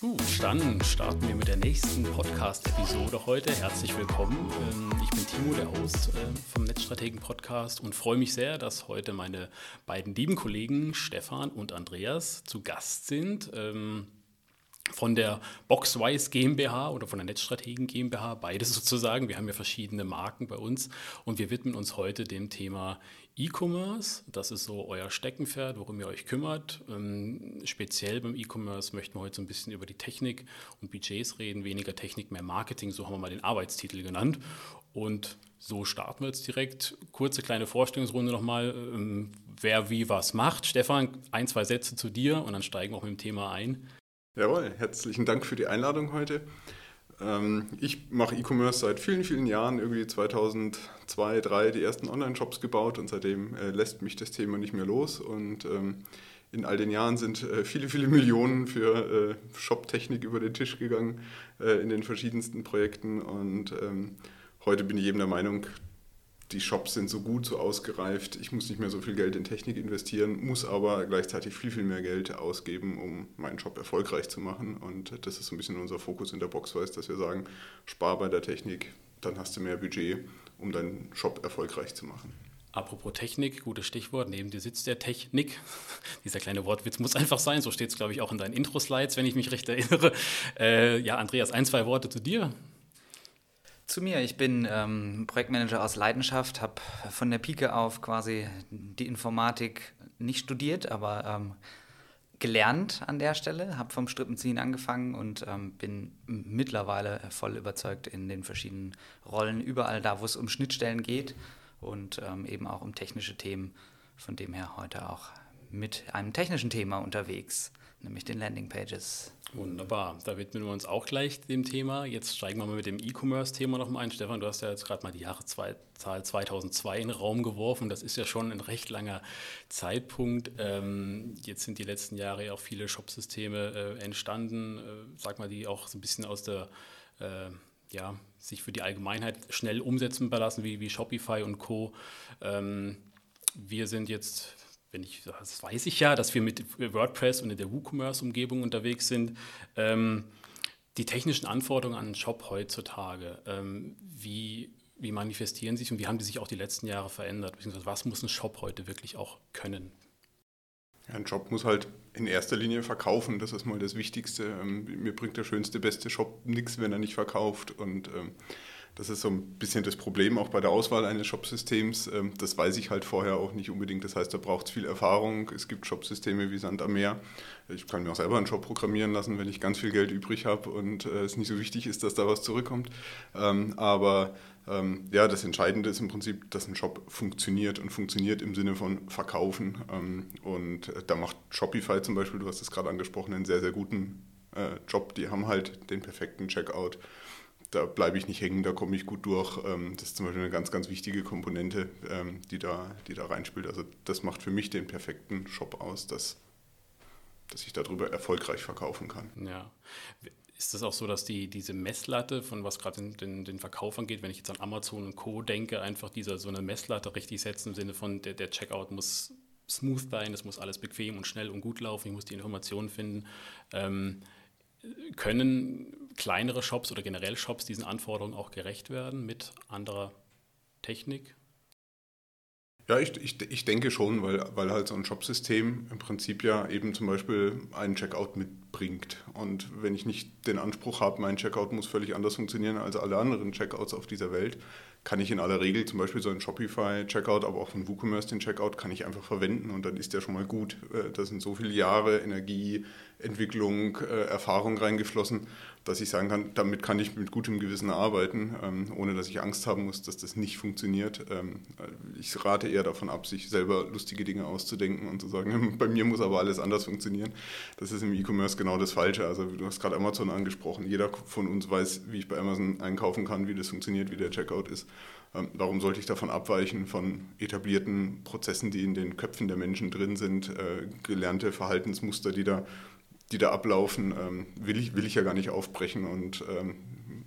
Gut, dann starten wir mit der nächsten Podcast-Episode heute. Herzlich willkommen. Ähm, ich bin Timo, der Host äh, vom Netzstrategen-Podcast und freue mich sehr, dass heute meine beiden lieben Kollegen Stefan und Andreas zu Gast sind. Von der Boxwise GmbH oder von der Netzstrategen GmbH, beides sozusagen. Wir haben ja verschiedene Marken bei uns und wir widmen uns heute dem Thema E-Commerce. Das ist so euer Steckenpferd, worum ihr euch kümmert. Ähm, speziell beim E-Commerce möchten wir heute so ein bisschen über die Technik und Budgets reden, weniger Technik, mehr Marketing, so haben wir mal den Arbeitstitel genannt. Und so starten wir jetzt direkt. Kurze kleine Vorstellungsrunde nochmal, ähm, wer wie was macht. Stefan, ein, zwei Sätze zu dir und dann steigen wir auch mit dem Thema ein. Jawohl, herzlichen Dank für die Einladung heute. Ähm, ich mache E-Commerce seit vielen, vielen Jahren, irgendwie 2002, 2003 die ersten Online-Shops gebaut und seitdem äh, lässt mich das Thema nicht mehr los. Und ähm, in all den Jahren sind äh, viele, viele Millionen für äh, Shop-Technik über den Tisch gegangen in den verschiedensten Projekten. Und ähm, heute bin ich eben der Meinung, die Shops sind so gut, so ausgereift, ich muss nicht mehr so viel Geld in Technik investieren, muss aber gleichzeitig viel, viel mehr Geld ausgeben, um meinen Shop erfolgreich zu machen. Und das ist so ein bisschen unser Fokus in der Boxwise, dass wir sagen, spar bei der Technik, dann hast du mehr Budget, um deinen Shop erfolgreich zu machen. Apropos Technik, gutes Stichwort, neben dir sitzt der Technik. Dieser kleine Wortwitz muss einfach sein, so steht es, glaube ich, auch in deinen Intro-Slides, wenn ich mich recht erinnere. Äh, ja, Andreas, ein, zwei Worte zu dir. Zu mir, ich bin ähm, Projektmanager aus Leidenschaft, habe von der Pike auf quasi die Informatik nicht studiert, aber ähm, gelernt an der Stelle, habe vom Strippenziehen angefangen und ähm, bin mittlerweile voll überzeugt in den verschiedenen Rollen, überall da, wo es um Schnittstellen geht und ähm, eben auch um technische Themen. Von dem her heute auch mit einem technischen Thema unterwegs nämlich den Landingpages. Wunderbar, da widmen wir uns auch gleich dem Thema. Jetzt steigen wir mal mit dem E-Commerce-Thema noch mal ein. Stefan, du hast ja jetzt gerade mal die Jahreszahl 2002 in den Raum geworfen. Das ist ja schon ein recht langer Zeitpunkt. Ähm, jetzt sind die letzten Jahre ja auch viele Shopsysteme äh, entstanden, äh, sag mal, die auch so ein bisschen aus der äh, ja, sich für die Allgemeinheit schnell umsetzen belassen, wie, wie Shopify und Co. Ähm, wir sind jetzt wenn ich, das weiß ich ja, dass wir mit WordPress und in der WooCommerce-Umgebung unterwegs sind. Ähm, die technischen Anforderungen an einen Shop heutzutage, ähm, wie, wie manifestieren sich und wie haben die sich auch die letzten Jahre verändert? Beziehungsweise was muss ein Shop heute wirklich auch können? Ein Shop muss halt in erster Linie verkaufen, das ist mal das Wichtigste. Ähm, mir bringt der schönste, beste Shop nichts, wenn er nicht verkauft. Und ähm, das ist so ein bisschen das Problem auch bei der Auswahl eines Shopsystems. Ähm, das weiß ich halt vorher auch nicht unbedingt. Das heißt, da braucht es viel Erfahrung. Es gibt Shopsysteme wie Sand am Meer. Ich kann mir auch selber einen Shop programmieren lassen, wenn ich ganz viel Geld übrig habe und äh, es nicht so wichtig ist, dass da was zurückkommt. Ähm, aber ähm, ja, das Entscheidende ist im Prinzip, dass ein Shop funktioniert und funktioniert im Sinne von Verkaufen. Und äh, da macht Shopify zum Beispiel, du hast es gerade angesprochen, einen sehr, sehr guten äh, Job. Die haben halt den perfekten Checkout da bleibe ich nicht hängen, da komme ich gut durch. Ähm, das ist zum Beispiel eine ganz, ganz wichtige Komponente, ähm, die da, die da reinspielt. Also das macht für mich den perfekten Shop aus, dass, dass ich darüber erfolgreich verkaufen kann. Ja. Ist das auch so, dass die, diese Messlatte, von was gerade den, den, den, Verkauf angeht, wenn ich jetzt an Amazon und Co. denke, einfach dieser so eine Messlatte richtig setzen im Sinne von, der, der Checkout muss smooth sein, es muss alles bequem und schnell und gut laufen, ich muss die Informationen finden. Ähm, können kleinere Shops oder generell Shops diesen Anforderungen auch gerecht werden mit anderer Technik? Ja, ich, ich, ich denke schon, weil, weil halt so ein Shopsystem im Prinzip ja eben zum Beispiel einen Checkout mitbringt. Und wenn ich nicht den Anspruch habe, mein Checkout muss völlig anders funktionieren als alle anderen Checkouts auf dieser Welt, kann ich in aller Regel zum Beispiel so einen Shopify-Checkout, aber auch von WooCommerce den Checkout, kann ich einfach verwenden und dann ist der schon mal gut. Äh, da sind so viele Jahre Energie, Entwicklung, äh, Erfahrung reingeflossen, dass ich sagen kann, damit kann ich mit gutem Gewissen arbeiten, ähm, ohne dass ich Angst haben muss, dass das nicht funktioniert. Ähm, ich rate eher davon ab, sich selber lustige Dinge auszudenken und zu sagen, bei mir muss aber alles anders funktionieren. Das ist im E-Commerce genau das Falsche. Also du hast gerade Amazon angesprochen. Jeder von uns weiß, wie ich bei Amazon einkaufen kann, wie das funktioniert, wie der Checkout ist. Ähm, warum sollte ich davon abweichen von etablierten Prozessen, die in den Köpfen der Menschen drin sind, äh, gelernte Verhaltensmuster, die da die da ablaufen, ähm, will, ich, will ich ja gar nicht aufbrechen und ähm,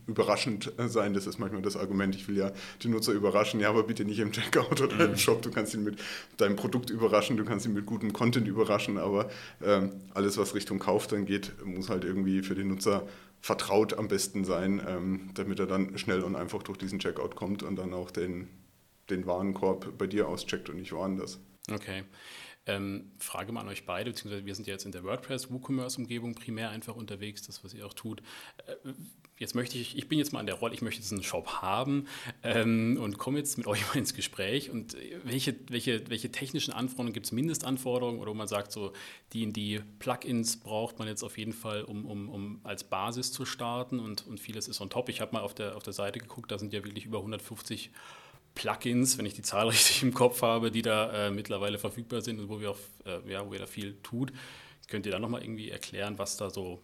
überraschend sein. Das ist manchmal das Argument, ich will ja die Nutzer überraschen, ja, aber bitte nicht im Checkout oder mhm. im Shop. Du kannst ihn mit deinem Produkt überraschen, du kannst ihn mit gutem Content überraschen, aber ähm, alles, was Richtung Kauf dann geht, muss halt irgendwie für den Nutzer vertraut am besten sein, ähm, damit er dann schnell und einfach durch diesen Checkout kommt und dann auch den, den Warenkorb bei dir auscheckt und nicht woanders. Okay. Ähm, Frage mal an euch beide, beziehungsweise wir sind ja jetzt in der WordPress WooCommerce-Umgebung primär einfach unterwegs, das, was ihr auch tut. Äh, jetzt möchte ich, ich bin jetzt mal an der Rolle, ich möchte jetzt einen Shop haben ähm, und komme jetzt mit euch mal ins Gespräch. Und welche, welche, welche technischen Anforderungen gibt es, Mindestanforderungen oder wo man sagt, so die in die Plugins braucht man jetzt auf jeden Fall, um, um, um als Basis zu starten und, und vieles ist on top. Ich habe mal auf der, auf der Seite geguckt, da sind ja wirklich über 150 Plugins, wenn ich die Zahl richtig im Kopf habe, die da äh, mittlerweile verfügbar sind und wo wir, auch, äh, ja, wo ihr da viel tut. Könnt ihr da nochmal irgendwie erklären, was da so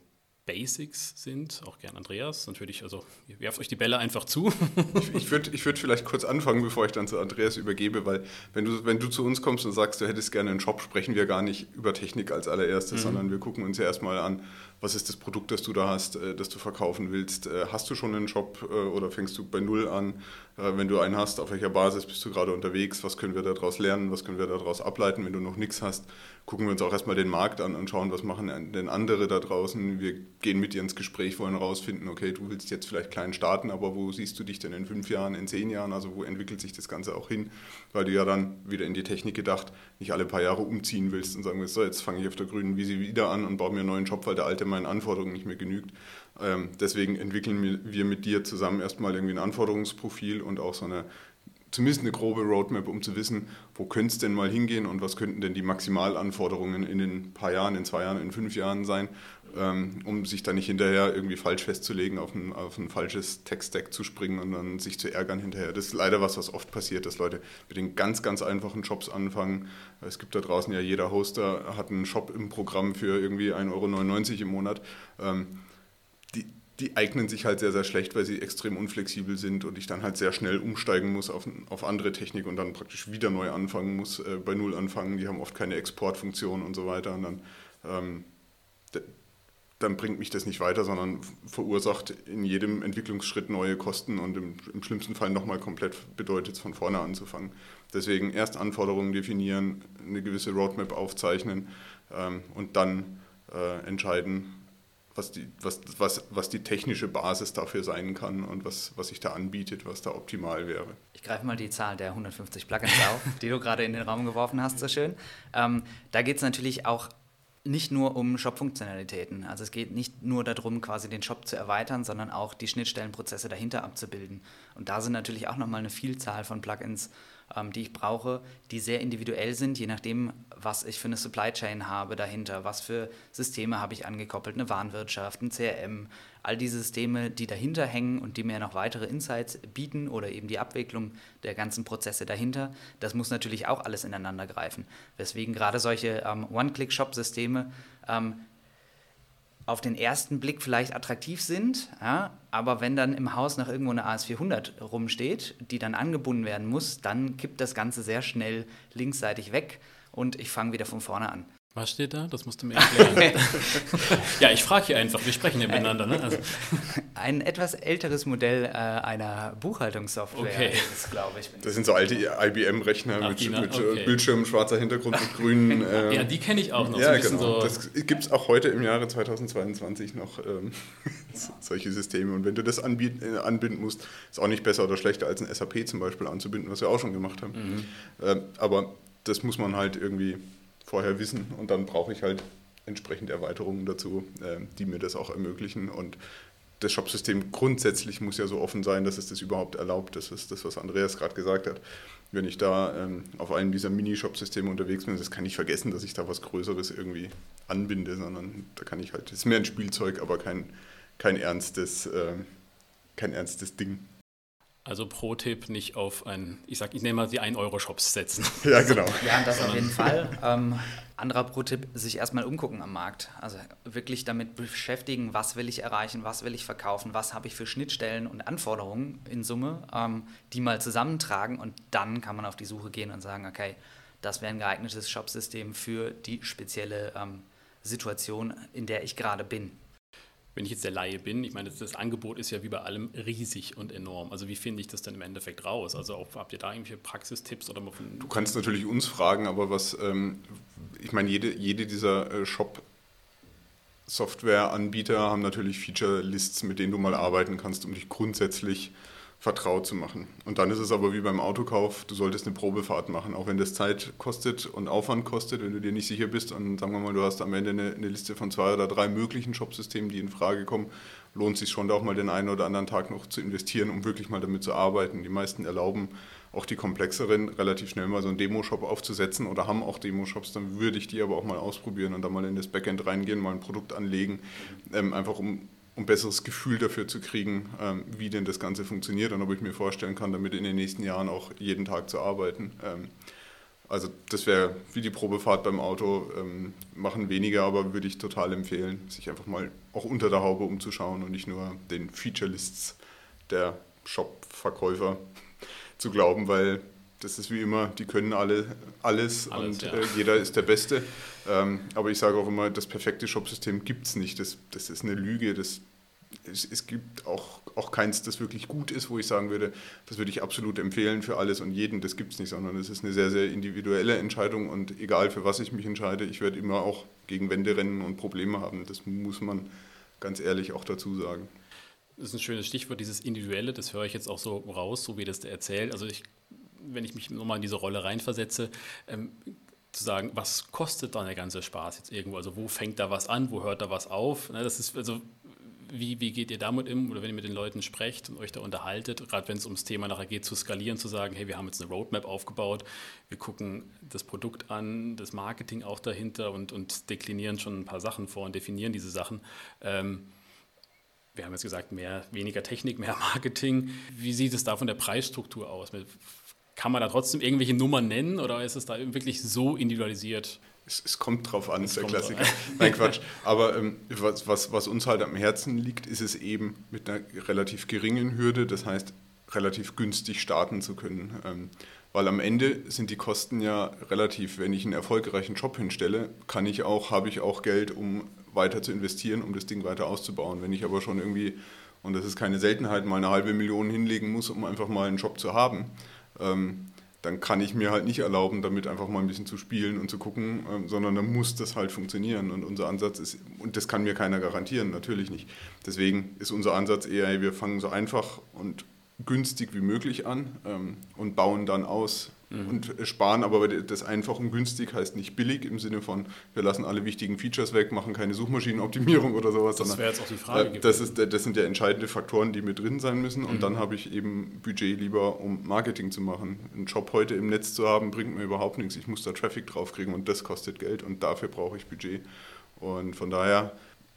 Basics sind, auch gern Andreas. Natürlich, also ihr werft euch die Bälle einfach zu. ich, ich würde ich würd vielleicht kurz anfangen, bevor ich dann zu Andreas übergebe, weil wenn du, wenn du zu uns kommst und sagst, du hättest gerne einen Shop, sprechen wir gar nicht über Technik als allererstes, mhm. sondern wir gucken uns ja erstmal an, was ist das Produkt, das du da hast, äh, das du verkaufen willst. Äh, hast du schon einen Shop äh, oder fängst du bei Null an? Wenn du einen hast, auf welcher Basis bist du gerade unterwegs? Was können wir daraus lernen? Was können wir daraus ableiten, wenn du noch nichts hast? gucken wir uns auch erstmal den Markt an und schauen, was machen denn andere da draußen. Wir gehen mit dir ins Gespräch, wollen herausfinden, okay, du willst jetzt vielleicht klein starten, aber wo siehst du dich denn in fünf Jahren, in zehn Jahren? Also wo entwickelt sich das Ganze auch hin? Weil du ja dann wieder in die Technik gedacht, nicht alle paar Jahre umziehen willst und sagen willst, so, jetzt fange ich auf der grünen Wiese wieder an und baue mir einen neuen Job, weil der alte meinen Anforderungen nicht mehr genügt. Ähm, deswegen entwickeln wir mit dir zusammen erstmal irgendwie ein Anforderungsprofil und auch so eine zumindest eine grobe Roadmap, um zu wissen, wo könnte es denn mal hingehen und was könnten denn die Maximalanforderungen in den paar Jahren, in zwei Jahren, in fünf Jahren sein, um sich da nicht hinterher irgendwie falsch festzulegen, auf ein, auf ein falsches Tech-Stack zu springen und dann sich zu ärgern hinterher. Das ist leider was, was oft passiert, dass Leute mit den ganz, ganz einfachen Jobs anfangen. Es gibt da draußen ja, jeder Hoster hat einen Shop im Programm für irgendwie 1,99 Euro im Monat. Ähm, die, die eignen sich halt sehr, sehr schlecht, weil sie extrem unflexibel sind und ich dann halt sehr schnell umsteigen muss auf, auf andere Technik und dann praktisch wieder neu anfangen muss, äh, bei Null anfangen. Die haben oft keine Exportfunktion und so weiter und dann, ähm, dann bringt mich das nicht weiter, sondern verursacht in jedem Entwicklungsschritt neue Kosten und im, im schlimmsten Fall nochmal komplett bedeutet es von vorne anzufangen. Deswegen erst Anforderungen definieren, eine gewisse Roadmap aufzeichnen ähm, und dann äh, entscheiden, was die, was, was, was die technische Basis dafür sein kann und was, was sich da anbietet, was da optimal wäre. Ich greife mal die Zahl der 150 Plugins auf, die du gerade in den Raum geworfen hast, so schön. Ähm, da geht es natürlich auch nicht nur um Shop-Funktionalitäten. Also es geht nicht nur darum, quasi den Shop zu erweitern, sondern auch die Schnittstellenprozesse dahinter abzubilden. Und da sind natürlich auch nochmal eine Vielzahl von Plugins ähm, die ich brauche, die sehr individuell sind, je nachdem, was ich für eine Supply Chain habe dahinter, was für Systeme habe ich angekoppelt, eine Warenwirtschaft, ein CRM, all diese Systeme, die dahinter hängen und die mir noch weitere Insights bieten oder eben die Abwicklung der ganzen Prozesse dahinter, das muss natürlich auch alles ineinander greifen. Weswegen gerade solche ähm, One-Click-Shop-Systeme ähm, auf den ersten Blick vielleicht attraktiv sind, ja, aber wenn dann im Haus noch irgendwo eine AS400 rumsteht, die dann angebunden werden muss, dann kippt das Ganze sehr schnell linksseitig weg und ich fange wieder von vorne an. Was steht da? Das musst du mir erklären. ja, ich frage hier einfach, wir sprechen ja miteinander. Ne? Also. Ein etwas älteres Modell äh, einer Buchhaltungssoftware okay. ist glaube ich. Das sind so alte IBM-Rechner mit, mit okay. Bildschirm, schwarzer Hintergrund mit grünen. Äh, ja, die kenne ich auch noch. Ja, so genau. So das gibt es auch heute im Jahre 2022 noch ähm, solche Systeme. Und wenn du das anbieten, äh, anbinden musst, ist auch nicht besser oder schlechter als ein SAP zum Beispiel anzubinden, was wir auch schon gemacht haben. Mhm. Äh, aber das muss man halt irgendwie vorher wissen und dann brauche ich halt entsprechend Erweiterungen dazu, äh, die mir das auch ermöglichen und das Shopsystem grundsätzlich muss ja so offen sein, dass es das überhaupt erlaubt. Das ist das, was Andreas gerade gesagt hat. Wenn ich da ähm, auf einem dieser Mini-Shop-Systeme unterwegs bin, das kann ich vergessen, dass ich da was Größeres irgendwie anbinde, sondern da kann ich halt, das ist mehr ein Spielzeug, aber kein, kein, ernstes, äh, kein ernstes Ding. Also Pro-Tipp, nicht auf ein, ich sag, ich nehme mal die 1-Euro-Shops setzen. Ja, genau. Ja, das auf jeden Fall. Ähm, anderer Pro-Tipp, sich erstmal umgucken am Markt. Also wirklich damit beschäftigen, was will ich erreichen, was will ich verkaufen, was habe ich für Schnittstellen und Anforderungen in Summe, ähm, die mal zusammentragen und dann kann man auf die Suche gehen und sagen, okay, das wäre ein geeignetes Shopsystem für die spezielle ähm, Situation, in der ich gerade bin. Wenn ich jetzt der Laie bin, ich meine, das, Angebot ist ja wie bei allem riesig und enorm. Also wie finde ich das denn im Endeffekt raus? Also auch, habt ihr da irgendwelche Praxistipps oder mal von. Du kannst natürlich uns fragen, aber was, ähm, ich meine, jede, jede dieser äh, Shop- Softwareanbieter haben natürlich Feature-Lists, mit denen du mal arbeiten kannst, um dich grundsätzlich vertraut zu machen. Und dann ist es aber wie beim Autokauf, du solltest eine Probefahrt machen, auch wenn das Zeit kostet und Aufwand kostet, wenn du dir nicht sicher bist und sagen wir mal, du hast am Ende eine, eine Liste von zwei oder drei möglichen Shopsystemen, die in Frage kommen, lohnt sich schon da auch mal den einen oder anderen Tag noch zu investieren, um wirklich mal damit zu arbeiten. Die meisten erlauben auch die komplexeren relativ schnell mal so einen Demo-Shop aufzusetzen oder haben auch Demo-Shops, dann würde ich die aber auch mal ausprobieren und da mal in das Backend reingehen, mal ein Produkt anlegen, ähm, einfach um um ein besseres Gefühl dafür zu kriegen, ähm, wie denn das Ganze funktioniert und ob ich mir vorstellen kann, damit in den nächsten Jahren auch jeden Tag zu arbeiten. Ähm, also das wäre wie die Probefahrt beim Auto, ähm, machen weniger, aber würde ich total empfehlen, sich einfach mal auch unter der Haube umzuschauen und nicht nur den Feature-Lists der Shop-Verkäufer zu glauben, weil das ist wie immer, die können alle alles, alles und ja. äh, jeder ist der Beste. Ähm, aber ich sage auch immer, das perfekte Shopsystem gibt es nicht. Das, das ist eine Lüge. Das, es, es, gibt auch, auch keins, das wirklich gut ist, wo ich sagen würde, das würde ich absolut empfehlen für alles und jeden. Das gibt es nicht, sondern es ist eine sehr, sehr individuelle Entscheidung und egal für was ich mich entscheide, ich werde immer auch gegen Wände rennen und Probleme haben. Das muss man ganz ehrlich auch dazu sagen. Das ist ein schönes Stichwort, dieses Individuelle, das höre ich jetzt auch so raus, so wie das der erzählt. Also ich, wenn ich mich nochmal in diese Rolle reinversetze, ähm, zu sagen, was kostet dann der ganze Spaß jetzt irgendwo? Also wo fängt da was an, wo hört da was auf? Ne, das ist also wie, wie geht ihr damit um oder wenn ihr mit den Leuten sprecht und euch da unterhaltet, gerade wenn es ums Thema nachher geht, zu skalieren, zu sagen, hey, wir haben jetzt eine Roadmap aufgebaut, wir gucken das Produkt an, das Marketing auch dahinter und, und deklinieren schon ein paar Sachen vor und definieren diese Sachen. Ähm, wir haben jetzt gesagt, mehr, weniger Technik, mehr Marketing. Wie sieht es da von der Preisstruktur aus? Kann man da trotzdem irgendwelche Nummern nennen oder ist es da wirklich so individualisiert? Es, es kommt drauf an, ist der Klassiker. Nein, Quatsch. Aber ähm, was, was, was uns halt am Herzen liegt, ist es eben mit einer relativ geringen Hürde, das heißt relativ günstig starten zu können. Ähm, weil am Ende sind die Kosten ja relativ, wenn ich einen erfolgreichen Job hinstelle, kann ich auch, habe ich auch Geld, um weiter zu investieren, um das Ding weiter auszubauen. Wenn ich aber schon irgendwie, und das ist keine Seltenheit, mal eine halbe Million hinlegen muss, um einfach mal einen Job zu haben, ähm, dann kann ich mir halt nicht erlauben, damit einfach mal ein bisschen zu spielen und zu gucken, ähm, sondern dann muss das halt funktionieren. Und unser Ansatz ist, und das kann mir keiner garantieren, natürlich nicht. Deswegen ist unser Ansatz eher, wir fangen so einfach und günstig wie möglich an ähm, und bauen dann aus, mhm. und sparen, aber das einfach und günstig heißt nicht billig im Sinne von, wir lassen alle wichtigen Features weg, machen keine Suchmaschinenoptimierung oder sowas. Das wäre jetzt auch die Frage. Äh, das, ist, das sind ja entscheidende Faktoren, die mit drin sein müssen und mhm. dann habe ich eben Budget lieber, um Marketing zu machen. Einen Job heute im Netz zu haben, bringt mir überhaupt nichts. Ich muss da Traffic draufkriegen und das kostet Geld und dafür brauche ich Budget. Und von daher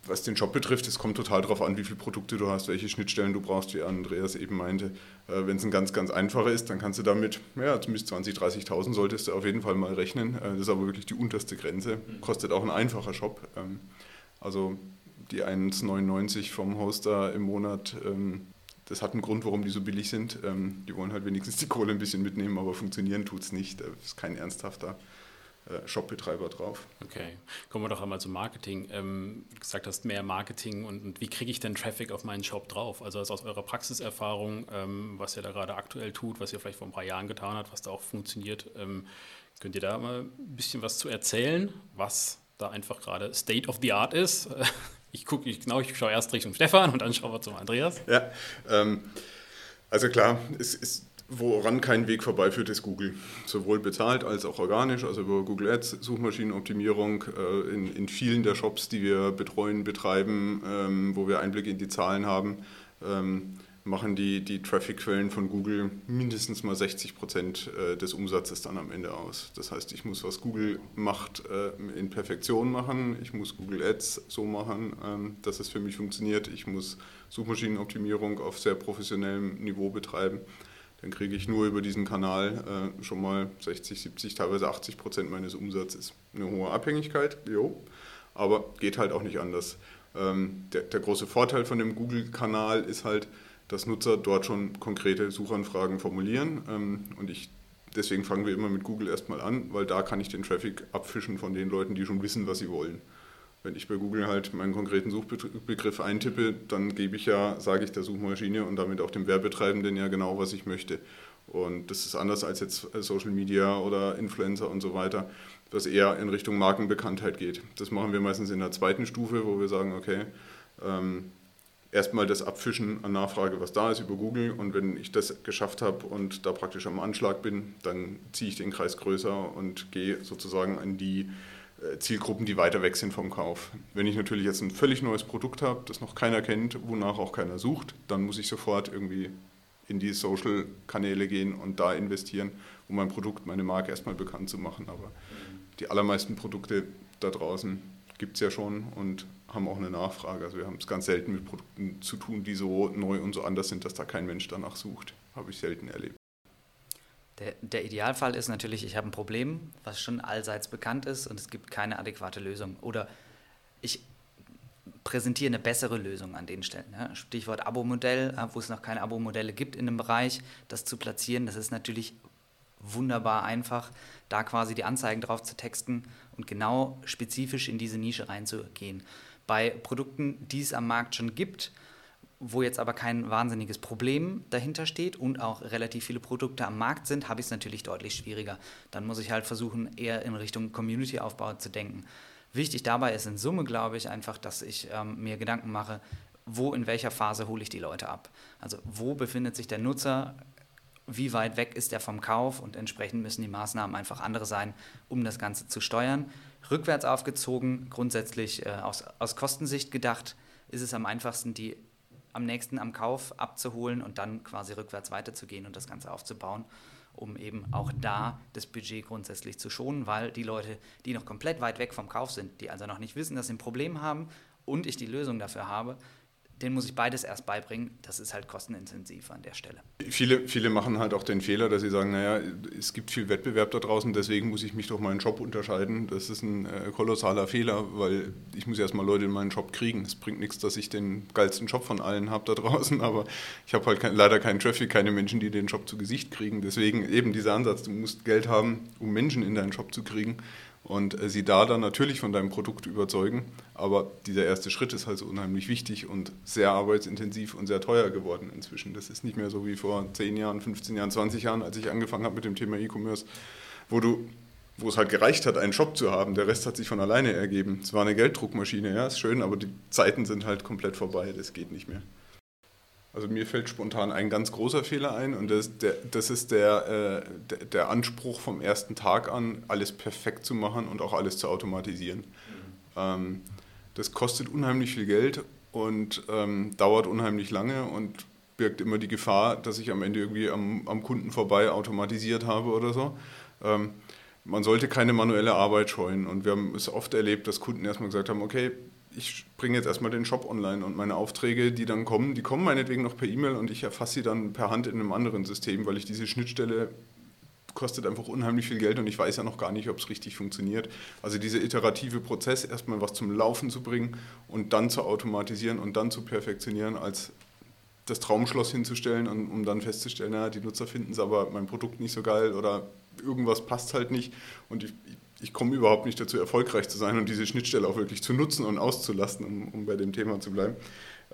was den Job betrifft, es kommt total darauf an, wie viele Produkte du hast, welche Schnittstellen du brauchst, wie Andreas eben meinte. Äh, Wenn es ein ganz, ganz einfacher ist, dann kannst du damit, ja, zumindest 20.000, 30.000 solltest du auf jeden Fall mal rechnen. Äh, das ist aber wirklich die unterste Grenze. Kostet auch ein einfacher Shop. Ähm, also die 1,99 vom Hoster im Monat, ähm, das hat einen Grund, warum die so billig sind. Ähm, die wollen halt wenigstens die Kohle ein bisschen mitnehmen, aber funktionieren tut es nicht. Das ist kein ernsthafter äh, Shopbetreiber drauf. Okay, kommen wir doch einmal zum Marketing. Ähm, du gesagt hast, mehr Marketing und, und wie kriege ich denn Traffic auf meinen Shop drauf? Also aus eurer Praxiserfahrung, ähm, was ihr da gerade aktuell tut, was ihr vielleicht vor ein paar Jahren getan habt, was da auch funktioniert, ähm, könnt ihr da mal ein bisschen was zu erzählen, was da einfach gerade State of the Art ist? Ich gucke, ich, genau, ich schaue erst Richtung Stefan und dann schauen wir zum Andreas. Ja, ähm, also klar, es ist Woran kein Weg vorbeiführt, ist Google. Sowohl bezahlt als auch organisch, also über Google Ads, Suchmaschinenoptimierung äh, in, in vielen der Shops, die wir betreuen, betreiben, ähm, wo wir Einblick in die Zahlen haben, ähm, machen die, die Traffic-Quellen von Google mindestens mal 60 Prozent äh, des Umsatzes dann am Ende aus. Das heißt, ich muss, was Google macht, äh, in Perfektion machen. Ich muss Google Ads so machen, ähm, dass es für mich funktioniert. Ich muss Suchmaschinenoptimierung auf sehr professionellem Niveau betreiben dann kriege ich nur über diesen Kanal äh, schon mal 60, 70, teilweise 80 Prozent meines Umsatzes. Eine hohe Abhängigkeit, jo, aber geht halt auch nicht anders. Ähm, der, der, große Vorteil von dem Google-Kanal ist halt, dass Nutzer dort schon konkrete Suchanfragen formulieren ähm, und ich deswegen fangen wir immer mit Google erstmal an, weil da kann ich den Traffic abfischen von den Leuten, die schon wissen, was sie wollen. Wenn ich bei Google halt meinen konkreten Suchbegriff eintippe, dann gebe ich ja, sage ich der Suchmaschine und damit auch dem Werbetreibenden ja genau, was ich möchte. Und das ist anders als jetzt Social Media oder Influencer und so weiter, was eher in Richtung Markenbekanntheit geht. Das machen wir meistens in der zweiten Stufe, wo wir sagen, okay, ähm, erstmal das Abfischen an Nachfrage, was da ist über Google. Und wenn ich das geschafft habe und da praktisch am Anschlag bin, dann ziehe ich den Kreis größer und gehe sozusagen an die äh, Zielgruppen, die weiter weg sind vom Kauf. Wenn ich natürlich jetzt ein völlig neues Produkt habe, das noch keiner kennt, wonach auch keiner sucht, dann muss ich sofort irgendwie in die Social-Kanäle gehen und da investieren, um mein Produkt, meine Marke erstmal bekannt zu machen. Aber die allermeisten Produkte da draußen gibt es ja schon und haben auch eine Nachfrage. Also wir haben es ganz selten mit Produkten zu tun, die so neu und so anders sind, dass da kein Mensch danach sucht. Habe ich selten erlebt. Der, der, Idealfall ist natürlich, ich habe ein Problem, was schon allseits bekannt ist und es gibt keine adäquate Lösung. Oder ich präsentiere eine bessere Lösung an den Stellen. Ja. Stichwort Abo-Modell, wo es noch keine Abo-Modelle gibt in einem Bereich, das zu platzieren, das ist natürlich wunderbar einfach, da quasi die Anzeigen drauf zu texten und genau spezifisch in diese Nische reinzugehen. Bei Produkten, die es am Markt schon gibt, wo jetzt aber kein wahnsinniges Problem dahinter steht und auch relativ viele Produkte am Markt sind, habe ich es natürlich deutlich schwieriger. Dann muss ich halt versuchen, eher in Richtung Community-Aufbau zu denken. Wichtig dabei ist in Summe, glaube ich, einfach, dass ich ähm, mir Gedanken mache, wo in welcher Phase hole ich die Leute ab. Also wo befindet sich der Nutzer, wie weit weg ist er vom Kauf und entsprechend müssen die Maßnahmen einfach andere sein, um das Ganze zu steuern rückwärts aufgezogen, grundsätzlich äh, aus, aus Kostensicht gedacht, ist es am einfachsten, die am nächsten am Kauf abzuholen und dann quasi rückwärts weiterzugehen und das Ganze aufzubauen, um eben auch da das Budget grundsätzlich zu schonen, weil die Leute, die noch komplett weit weg vom Kauf sind, die also noch nicht wissen, dass sie ein Problem haben und ich die Lösung dafür habe, den muss ich beides erst beibringen. Das ist halt kostenintensiv an der Stelle. Viele, viele machen halt auch den Fehler, dass sie sagen, naja, es gibt viel Wettbewerb da draußen, deswegen muss ich mich durch meinen Job unterscheiden. Das ist ein äh, kolossaler Fehler, weil ich muss erstmal Leute in meinen Job kriegen. Es bringt nichts, dass ich den geilsten Job von allen habe da draußen, aber ich habe halt kein, leider keinen Traffic, keine Menschen, die den Job zu Gesicht kriegen. Deswegen eben dieser Ansatz, du musst Geld haben, um Menschen in deinen Job zu kriegen und äh, sie da dann natürlich von deinem Produkt überzeugen. Aber dieser erste Schritt ist halt so unheimlich wichtig und sehr arbeitsintensiv und sehr teuer geworden inzwischen. Das ist nicht mehr so wie vor 10 Jahren, 15 Jahren, 20 Jahren, als ich angefangen habe mit dem Thema E-Commerce, wo du wo es halt gereicht hat, einen Shop zu haben. Der Rest hat sich von alleine ergeben. Es war eine Gelddruckmaschine, ja, ist schön, aber die Zeiten sind halt komplett vorbei. Das geht nicht mehr. Also mir fällt spontan ein ganz großer Fehler ein und das, der, das ist der, äh, der, der, Anspruch vom ersten Tag an, alles perfekt zu machen und auch alles zu automatisieren. Mhm. Ähm, das kostet unheimlich viel Geld und ähm, dauert unheimlich lange und birgt immer die Gefahr, dass ich am Ende irgendwie am, am Kunden vorbei automatisiert habe oder so. Ähm, man sollte keine manuelle Arbeit scheuen und wir haben es oft erlebt, dass Kunden erstmal gesagt haben, okay, ich bringe jetzt erstmal den Shop online und meine Aufträge, die dann kommen, die kommen meinetwegen noch per E-Mail und ich erfasse sie dann per Hand in einem anderen System, weil ich diese Schnittstelle kostet einfach unheimlich viel Geld und ich weiß ja noch gar nicht, ob es richtig funktioniert. Also dieser iterative Prozess, erstmal was zum Laufen zu bringen und dann zu automatisieren und dann zu perfektionieren, als das Traumschloss hinzustellen, und, um dann festzustellen, na, die Nutzer finden es aber mein Produkt nicht so geil oder irgendwas passt halt nicht und ich, ich komme überhaupt nicht dazu, erfolgreich zu sein und diese Schnittstelle auch wirklich zu nutzen und auszulasten, um, um bei dem Thema zu bleiben,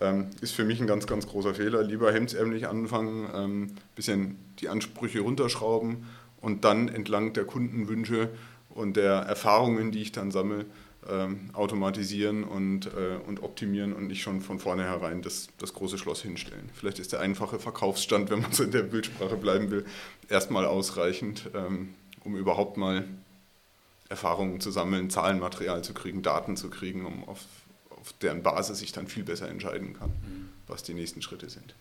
ähm, ist für mich ein ganz, ganz großer Fehler. Lieber hemdsärmlich anfangen, ein ähm, bisschen die Ansprüche runterschrauben und dann entlang der Kundenwünsche und der Erfahrungen, die ich dann sammle, ähm, automatisieren und, äh, und optimieren und nicht schon von vornherein das, das große Schloss hinstellen. Vielleicht ist der einfache Verkaufsstand, wenn man so in der Bildsprache bleiben will, erstmal ausreichend, ähm, um überhaupt mal Erfahrungen zu sammeln, Zahlenmaterial zu kriegen, Daten zu kriegen, um auf, auf deren Basis ich dann viel besser entscheiden kann, mhm. was die nächsten Schritte sind.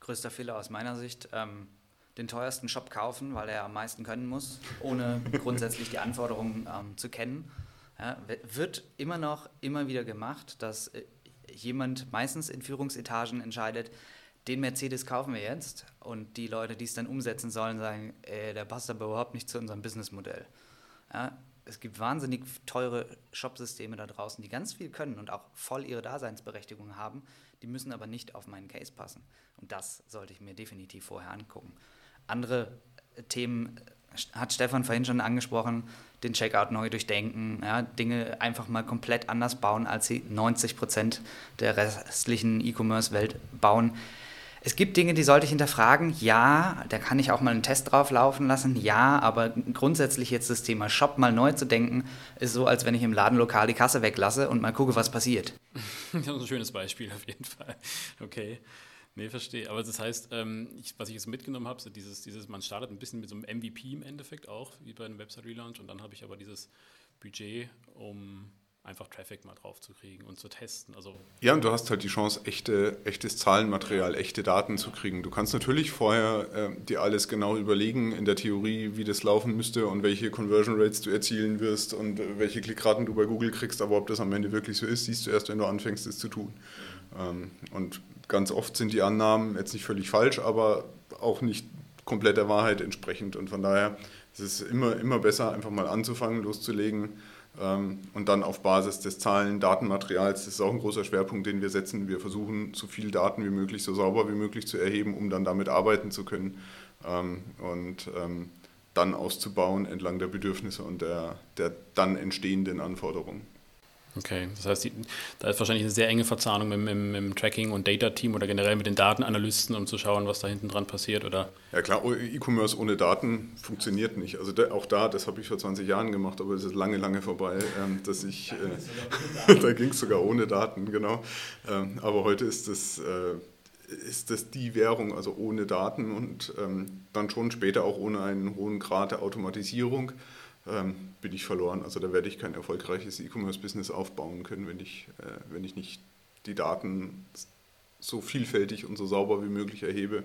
Größter Fehler aus meiner Sicht, ähm, den teuersten Shop kaufen, weil er am meisten können muss, ohne grundsätzlich die Anforderungen ähm, zu kennen. Ja, wird immer noch immer wieder gemacht, dass äh, jemand meistens in Führungsetagen entscheidet, den Mercedes kaufen wir jetzt und die Leute, die es dann umsetzen sollen, sagen, äh, der passt aber überhaupt nicht zu unserem Businessmodell. Ja, es gibt wahnsinnig teure Shopsysteme da draußen, die ganz viel können und auch voll ihre Daseinsberechtigung haben, die müssen aber nicht auf meinen Case passen. Und das sollte ich mir definitiv vorher angucken. Andere Themen, hat Stefan vorhin schon angesprochen, den Checkout neu durchdenken, ja, Dinge einfach mal komplett anders bauen, als sie 90 Prozent der restlichen E-Commerce-Welt bauen. Es gibt Dinge, die sollte ich hinterfragen. Ja, da kann ich auch mal einen Test drauf laufen lassen. Ja, aber grundsätzlich jetzt das Thema Shop mal neu zu denken, ist so, als wenn ich im Ladenlokal die Kasse weglasse und mal gucke, was passiert. Das ist ein schönes Beispiel auf jeden Fall. Okay. Nee, verstehe. Aber das heißt, ähm, ich, was ich jetzt mitgenommen habe, so dieses, dieses, man startet ein bisschen mit so einem MVP im Endeffekt auch, wie bei einem Website-Relaunch, und dann habe ich aber dieses Budget, um einfach Traffic mal drauf zu kriegen und zu testen. Also ja, und du hast halt die Chance, echte, echtes Zahlenmaterial, echte Daten zu kriegen. Du kannst natürlich vorher äh, dir alles genau überlegen in der Theorie, wie das laufen müsste und welche Conversion Rates du erzielen wirst und äh, welche Klickraten du bei Google kriegst, aber ob das am Ende wirklich so ist, siehst du erst, wenn du anfängst, es zu tun. Ähm, und ganz oft sind die Annahmen jetzt nicht völlig falsch, aber auch nicht komplett der Wahrheit entsprechend. Und von daher ist es immer, immer besser, einfach mal anzufangen, loszulegen und dann auf Basis des Zahlen, Datenmaterials, das ist auch ein großer Schwerpunkt, den wir setzen. Wir versuchen, so viel Daten wie möglich, so sauber wie möglich zu erheben, um dann damit arbeiten zu können ähm, und ähm, dann auszubauen entlang der Bedürfnisse und der, der dann entstehenden Anforderungen. Okay, das heißt, die, da ist wahrscheinlich eine sehr enge Verzahnung mit, mit, mit dem Tracking- und Data-Team oder generell mit den Datenanalysten, um zu schauen, was da hinten dran passiert, oder? Ja klar, E-Commerce ohne Daten funktioniert nicht. Also da, auch da, das habe ich vor 20 Jahren gemacht, aber es ist lange, lange vorbei, ähm, dass ich, äh, da ging es sogar ohne Daten, genau. Ähm, aber heute ist das, äh, ist das die Währung, also ohne Daten und ähm, dann schon später auch ohne einen hohen Grad der Automatisierung ähm, bin ich verloren. Also da werde ich kein erfolgreiches E-Commerce-Business aufbauen können, wenn ich, äh, wenn ich nicht die Daten so vielfältig und so sauber wie möglich erhebe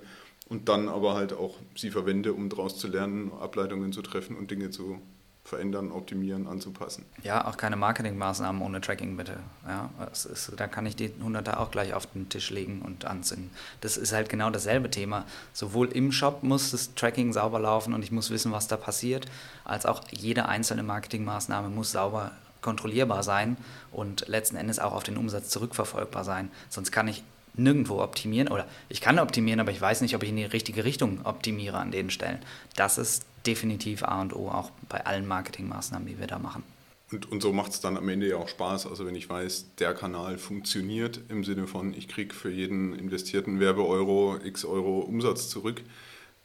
und dann aber halt auch sie verwende, um daraus zu lernen, Ableitungen zu treffen und Dinge zu verändern, optimieren, anzupassen. Ja, auch keine Marketingmaßnahmen ohne Tracking bitte. Ja, ist, da kann ich die Hunderter auch gleich auf den Tisch legen und anzünden. Das ist halt genau dasselbe Thema. Sowohl im Shop muss das Tracking sauber laufen und ich muss wissen, was da passiert, als auch jede einzelne Marketingmaßnahme muss sauber kontrollierbar sein und letzten Endes auch auf den Umsatz zurückverfolgbar sein. Sonst kann ich nirgendwo optimieren oder ich kann optimieren, aber ich weiß nicht, ob ich in die richtige Richtung optimiere an den Stellen. Das ist definitiv A und O, auch bei allen Marketingmaßnahmen, die wir da machen. Und, und so macht es dann am Ende ja auch Spaß. Also wenn ich weiß, der Kanal funktioniert im Sinne von, ich kriege für jeden investierten Werbeeuro x Euro Umsatz zurück,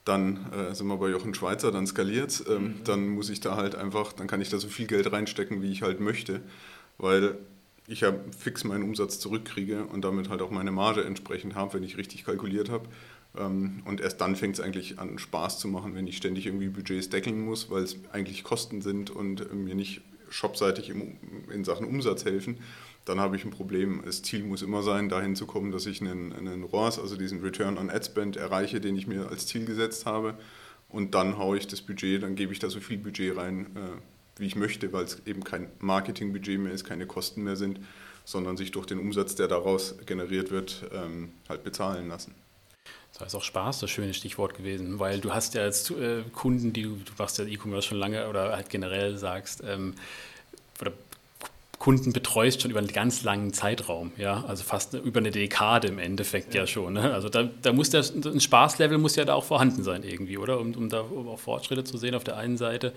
dann äh, sind wir bei Jochen Schweizer, dann skaliert ähm, mhm. Dann muss ich da halt einfach, dann kann ich da so viel Geld reinstecken, wie ich halt möchte. Weil ich ja fix meinen Umsatz zurückkriege und damit halt auch meine Marge entsprechend habe, wenn ich richtig kalkuliert habe. Ähm, und erst dann fängt es eigentlich an, Spaß zu machen, wenn ich ständig irgendwie Budgets deckeln muss, weil es eigentlich Kosten sind und mir nicht shopseitig in Sachen Umsatz helfen. Dann habe ich ein Problem. Das Ziel muss immer sein, dahin zu kommen, dass ich einen, einen ROAS, also diesen Return on Ad Spend, erreiche, den ich mir als Ziel gesetzt habe. Und dann haue ich das Budget, dann gebe ich da so viel Budget rein, äh, wie ich möchte, weil es eben kein Marketingbudget mehr ist, keine Kosten mehr sind, sondern sich durch den Umsatz, der daraus generiert wird, ähm, halt bezahlen lassen. Das heißt auch Spaß, das schöne Stichwort gewesen, weil du hast ja als äh, Kunden, die du, du machst ja E-Commerce schon lange oder halt generell sagst, ähm, oder Kunden betreust schon über einen ganz langen Zeitraum, ja, also fast über eine Dekade im Endeffekt ja, ja schon. Ne? Also da, da muss der, ein Spaßlevel muss ja da auch vorhanden sein irgendwie, oder? Um, um da auch Fortschritte zu sehen auf der einen Seite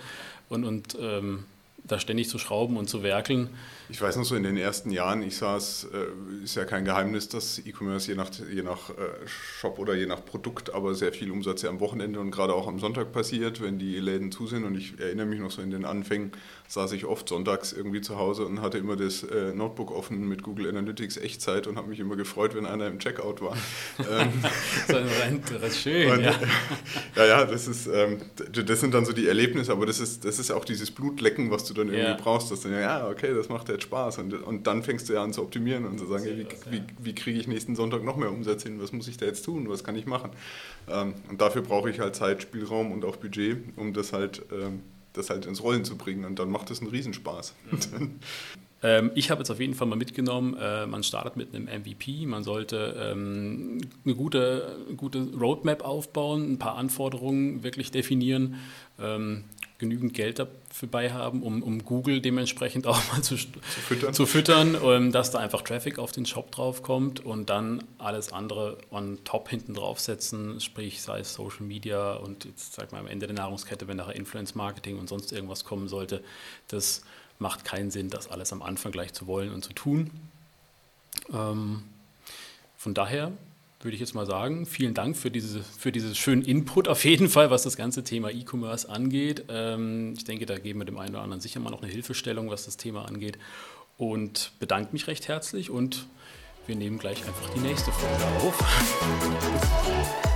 und, und ähm, da ständig zu schrauben und zu werkeln. Ich weiß noch so in den ersten Jahren, ich saß, äh, ist ja kein Geheimnis, dass E-Commerce je nach, je nach äh, Shop oder je nach Produkt, aber sehr viel Umsatz ja am Wochenende und gerade auch am Sonntag passiert, wenn die Läden zu sind. Und ich erinnere mich noch so in den Anfängen, saß ich oft sonntags irgendwie zu Hause und hatte immer das äh, Notebook offen mit Google Analytics Echtzeit und habe mich immer gefreut, wenn einer im Checkout war. ähm, das ist schön, und, ja. ja. Ja, das ist, ähm, das sind dann so die Erlebnisse, aber das ist, das ist auch dieses Blutlecken, was du dann irgendwie ja. brauchst, dass du ja, okay, das macht jetzt Spaß. Und, und dann fängst du ja an zu optimieren und zu sagen, hey, wie, wie, wie kriege ich nächsten Sonntag noch mehr Umsatz hin? Was muss ich da jetzt tun? Was kann ich machen? Ähm, und dafür brauche ich halt Zeit, Spielraum und auch Budget, um das halt ähm, das halt ins Rollen zu bringen und dann macht es einen Riesenspaß. Mhm. ähm, ich habe jetzt auf jeden Fall mal mitgenommen, äh, man startet mit einem MVP, man sollte ähm, eine gute, gute Roadmap aufbauen, ein paar Anforderungen wirklich definieren. Ähm, genügend Geld dafür bei haben, um, um Google dementsprechend auch mal zu, zu füttern, zu füttern ähm, dass da einfach Traffic auf den Shop drauf kommt und dann alles andere on top hinten draufsetzen, sprich sei es Social Media und jetzt sag mal am Ende der Nahrungskette, wenn nachher Influence Marketing und sonst irgendwas kommen sollte, das macht keinen Sinn, das alles am Anfang gleich zu wollen und zu tun. Ähm, von daher würde ich jetzt mal sagen, vielen Dank für, diese, für diesen schönen Input auf jeden Fall, was das ganze Thema E-Commerce angeht. Ähm, ich denke, da geben wir dem einen oder anderen sicher mal noch eine Hilfestellung, was das Thema angeht. Und bedanke mich recht herzlich und wir nehmen gleich einfach die nächste Folge auf.